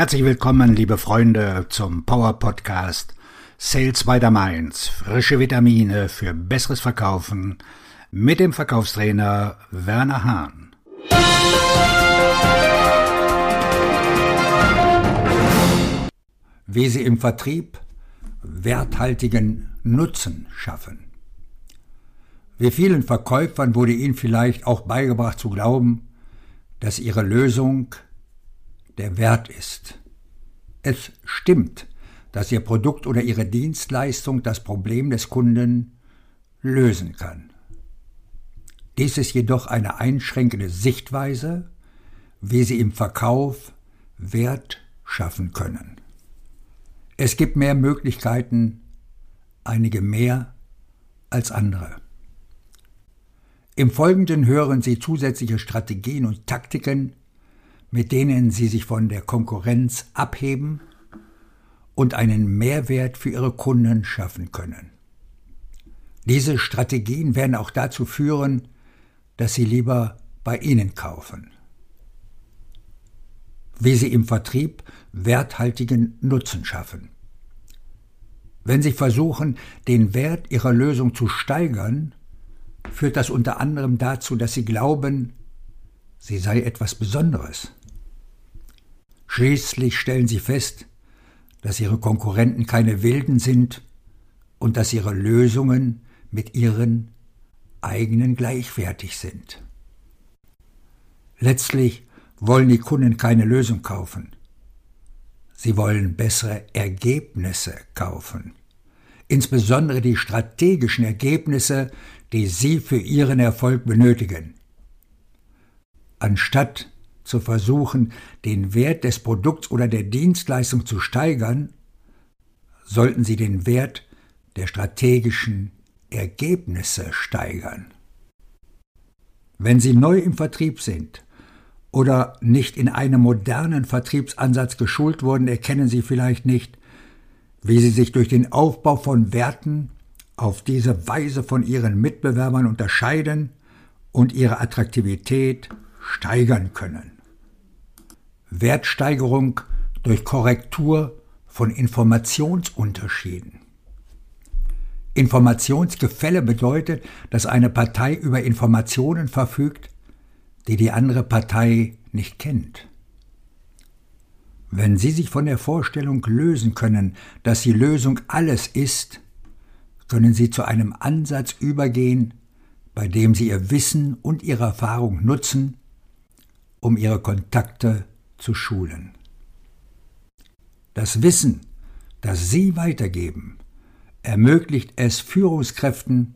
Herzlich willkommen, liebe Freunde, zum Power Podcast Sales by the Mainz. Frische Vitamine für besseres Verkaufen mit dem Verkaufstrainer Werner Hahn. Wie Sie im Vertrieb werthaltigen Nutzen schaffen. Wie vielen Verkäufern wurde Ihnen vielleicht auch beigebracht zu glauben, dass Ihre Lösung der Wert ist. Es stimmt, dass Ihr Produkt oder Ihre Dienstleistung das Problem des Kunden lösen kann. Dies ist jedoch eine einschränkende Sichtweise, wie Sie im Verkauf Wert schaffen können. Es gibt mehr Möglichkeiten, einige mehr als andere. Im Folgenden hören Sie zusätzliche Strategien und Taktiken, mit denen Sie sich von der Konkurrenz abheben und einen Mehrwert für Ihre Kunden schaffen können. Diese Strategien werden auch dazu führen, dass Sie lieber bei Ihnen kaufen. Wie Sie im Vertrieb werthaltigen Nutzen schaffen. Wenn Sie versuchen, den Wert Ihrer Lösung zu steigern, führt das unter anderem dazu, dass sie glauben, sie sei etwas Besonderes. Schließlich stellen sie fest, dass ihre Konkurrenten keine Wilden sind und dass ihre Lösungen mit ihren eigenen gleichwertig sind. Letztlich wollen die Kunden keine Lösung kaufen. Sie wollen bessere Ergebnisse kaufen. Insbesondere die strategischen Ergebnisse, die Sie für Ihren Erfolg benötigen. Anstatt zu versuchen, den Wert des Produkts oder der Dienstleistung zu steigern, sollten Sie den Wert der strategischen Ergebnisse steigern. Wenn Sie neu im Vertrieb sind oder nicht in einem modernen Vertriebsansatz geschult wurden, erkennen Sie vielleicht nicht, wie Sie sich durch den Aufbau von Werten auf diese Weise von ihren Mitbewerbern unterscheiden und ihre Attraktivität steigern können. Wertsteigerung durch Korrektur von Informationsunterschieden. Informationsgefälle bedeutet, dass eine Partei über Informationen verfügt, die die andere Partei nicht kennt. Wenn Sie sich von der Vorstellung lösen können, dass die Lösung alles ist, können Sie zu einem Ansatz übergehen, bei dem Sie Ihr Wissen und Ihre Erfahrung nutzen, um Ihre Kontakte zu schulen. Das Wissen, das Sie weitergeben, ermöglicht es Führungskräften,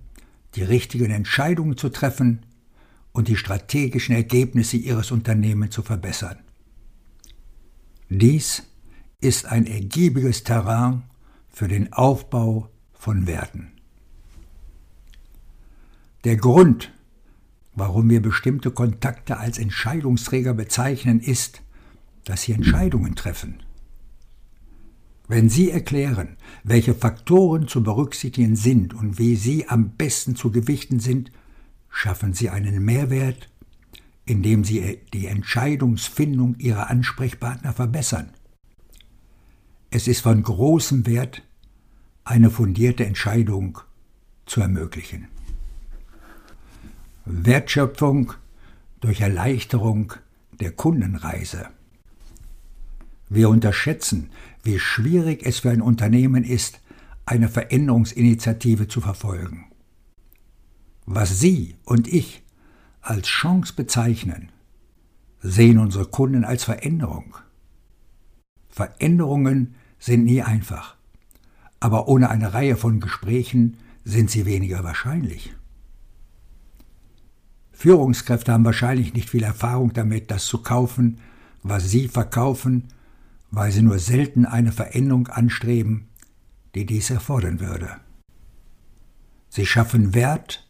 die richtigen Entscheidungen zu treffen und die strategischen Ergebnisse Ihres Unternehmens zu verbessern. Dies ist ein ergiebiges Terrain für den Aufbau von Werten. Der Grund, warum wir bestimmte Kontakte als Entscheidungsträger bezeichnen, ist, dass sie Entscheidungen treffen. Wenn Sie erklären, welche Faktoren zu berücksichtigen sind und wie sie am besten zu gewichten sind, schaffen Sie einen Mehrwert, indem Sie die Entscheidungsfindung Ihrer Ansprechpartner verbessern. Es ist von großem Wert, eine fundierte Entscheidung zu ermöglichen. Wertschöpfung durch Erleichterung der Kundenreise. Wir unterschätzen, wie schwierig es für ein Unternehmen ist, eine Veränderungsinitiative zu verfolgen. Was Sie und ich als Chance bezeichnen, sehen unsere Kunden als Veränderung. Veränderungen sind nie einfach aber ohne eine Reihe von Gesprächen sind sie weniger wahrscheinlich. Führungskräfte haben wahrscheinlich nicht viel Erfahrung damit, das zu kaufen, was sie verkaufen, weil sie nur selten eine Veränderung anstreben, die dies erfordern würde. Sie schaffen Wert,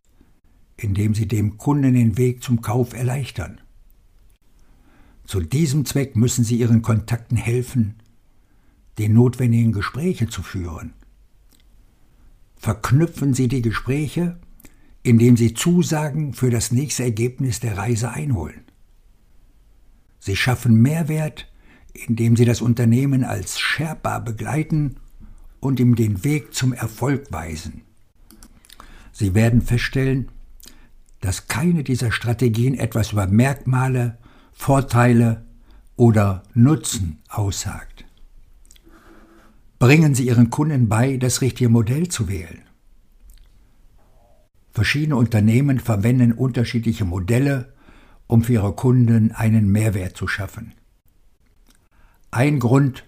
indem sie dem Kunden den Weg zum Kauf erleichtern. Zu diesem Zweck müssen sie ihren Kontakten helfen, die notwendigen Gespräche zu führen verknüpfen Sie die Gespräche, indem Sie Zusagen für das nächste Ergebnis der Reise einholen. Sie schaffen Mehrwert, indem Sie das Unternehmen als Sherpa begleiten und ihm den Weg zum Erfolg weisen. Sie werden feststellen, dass keine dieser Strategien etwas über Merkmale, Vorteile oder Nutzen aussagt. Bringen Sie Ihren Kunden bei, das richtige Modell zu wählen. Verschiedene Unternehmen verwenden unterschiedliche Modelle, um für ihre Kunden einen Mehrwert zu schaffen. Ein Grund,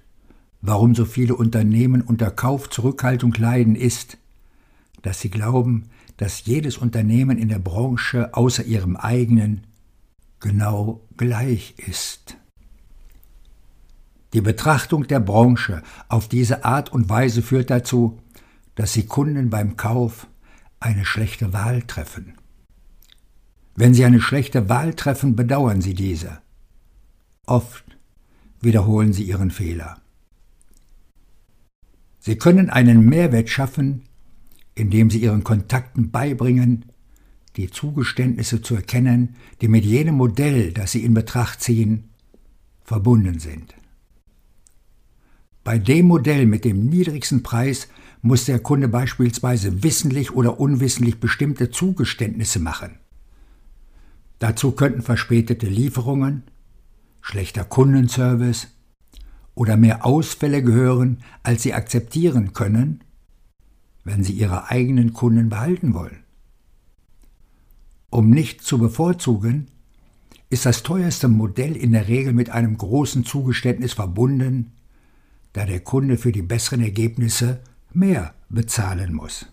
warum so viele Unternehmen unter Kaufzurückhaltung leiden, ist, dass sie glauben, dass jedes Unternehmen in der Branche außer ihrem eigenen genau gleich ist. Die Betrachtung der Branche auf diese Art und Weise führt dazu, dass sie Kunden beim Kauf eine schlechte Wahl treffen. Wenn Sie eine schlechte Wahl treffen, bedauern Sie diese. Oft wiederholen Sie Ihren Fehler. Sie können einen Mehrwert schaffen, indem Sie Ihren Kontakten beibringen, die Zugeständnisse zu erkennen, die mit jenem Modell, das Sie in Betracht ziehen, verbunden sind. Bei dem Modell mit dem niedrigsten Preis muss der Kunde beispielsweise wissentlich oder unwissentlich bestimmte Zugeständnisse machen. Dazu könnten verspätete Lieferungen, schlechter Kundenservice oder mehr Ausfälle gehören, als Sie akzeptieren können, wenn Sie Ihre eigenen Kunden behalten wollen. Um nicht zu bevorzugen, ist das teuerste Modell in der Regel mit einem großen Zugeständnis verbunden, da der Kunde für die besseren Ergebnisse mehr bezahlen muss.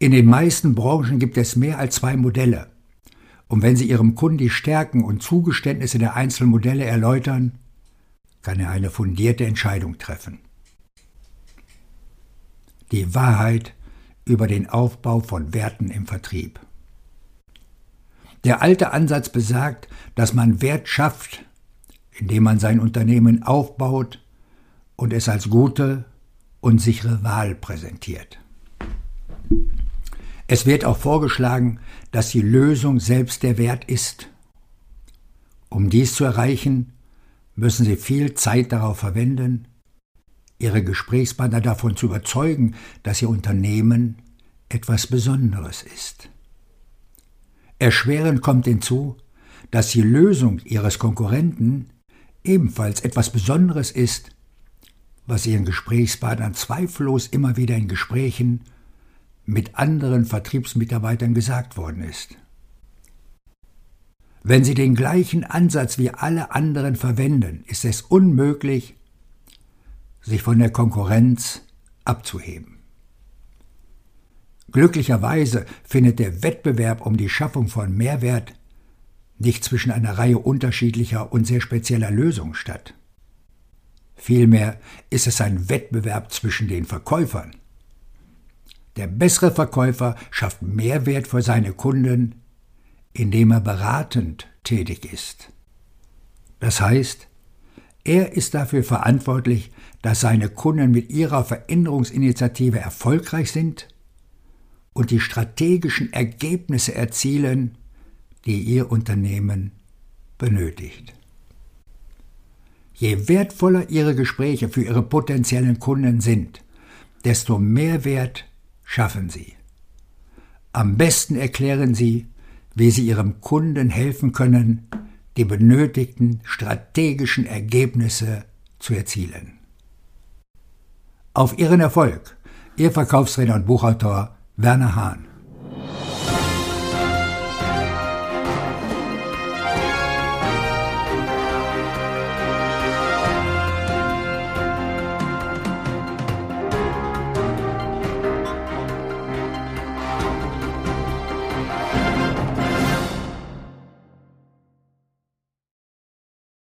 In den meisten Branchen gibt es mehr als zwei Modelle. Und wenn Sie Ihrem Kunden die Stärken und Zugeständnisse der einzelnen Modelle erläutern, kann er eine fundierte Entscheidung treffen. Die Wahrheit über den Aufbau von Werten im Vertrieb. Der alte Ansatz besagt, dass man Wert schafft, indem man sein Unternehmen aufbaut und es als gute, und sichere Wahl präsentiert. Es wird auch vorgeschlagen, dass die Lösung selbst der Wert ist. Um dies zu erreichen, müssen Sie viel Zeit darauf verwenden, Ihre Gesprächspartner davon zu überzeugen, dass Ihr Unternehmen etwas Besonderes ist. Erschwerend kommt hinzu, dass die Lösung Ihres Konkurrenten ebenfalls etwas Besonderes ist, was ihren Gesprächspartnern zweifellos immer wieder in Gesprächen mit anderen Vertriebsmitarbeitern gesagt worden ist. Wenn sie den gleichen Ansatz wie alle anderen verwenden, ist es unmöglich, sich von der Konkurrenz abzuheben. Glücklicherweise findet der Wettbewerb um die Schaffung von Mehrwert nicht zwischen einer Reihe unterschiedlicher und sehr spezieller Lösungen statt. Vielmehr ist es ein Wettbewerb zwischen den Verkäufern. Der bessere Verkäufer schafft Mehrwert für seine Kunden, indem er beratend tätig ist. Das heißt, er ist dafür verantwortlich, dass seine Kunden mit ihrer Veränderungsinitiative erfolgreich sind und die strategischen Ergebnisse erzielen, die ihr Unternehmen benötigt. Je wertvoller Ihre Gespräche für Ihre potenziellen Kunden sind, desto mehr Wert schaffen Sie. Am besten erklären Sie, wie Sie Ihrem Kunden helfen können, die benötigten strategischen Ergebnisse zu erzielen. Auf Ihren Erfolg, Ihr Verkaufstrainer und Buchautor Werner Hahn.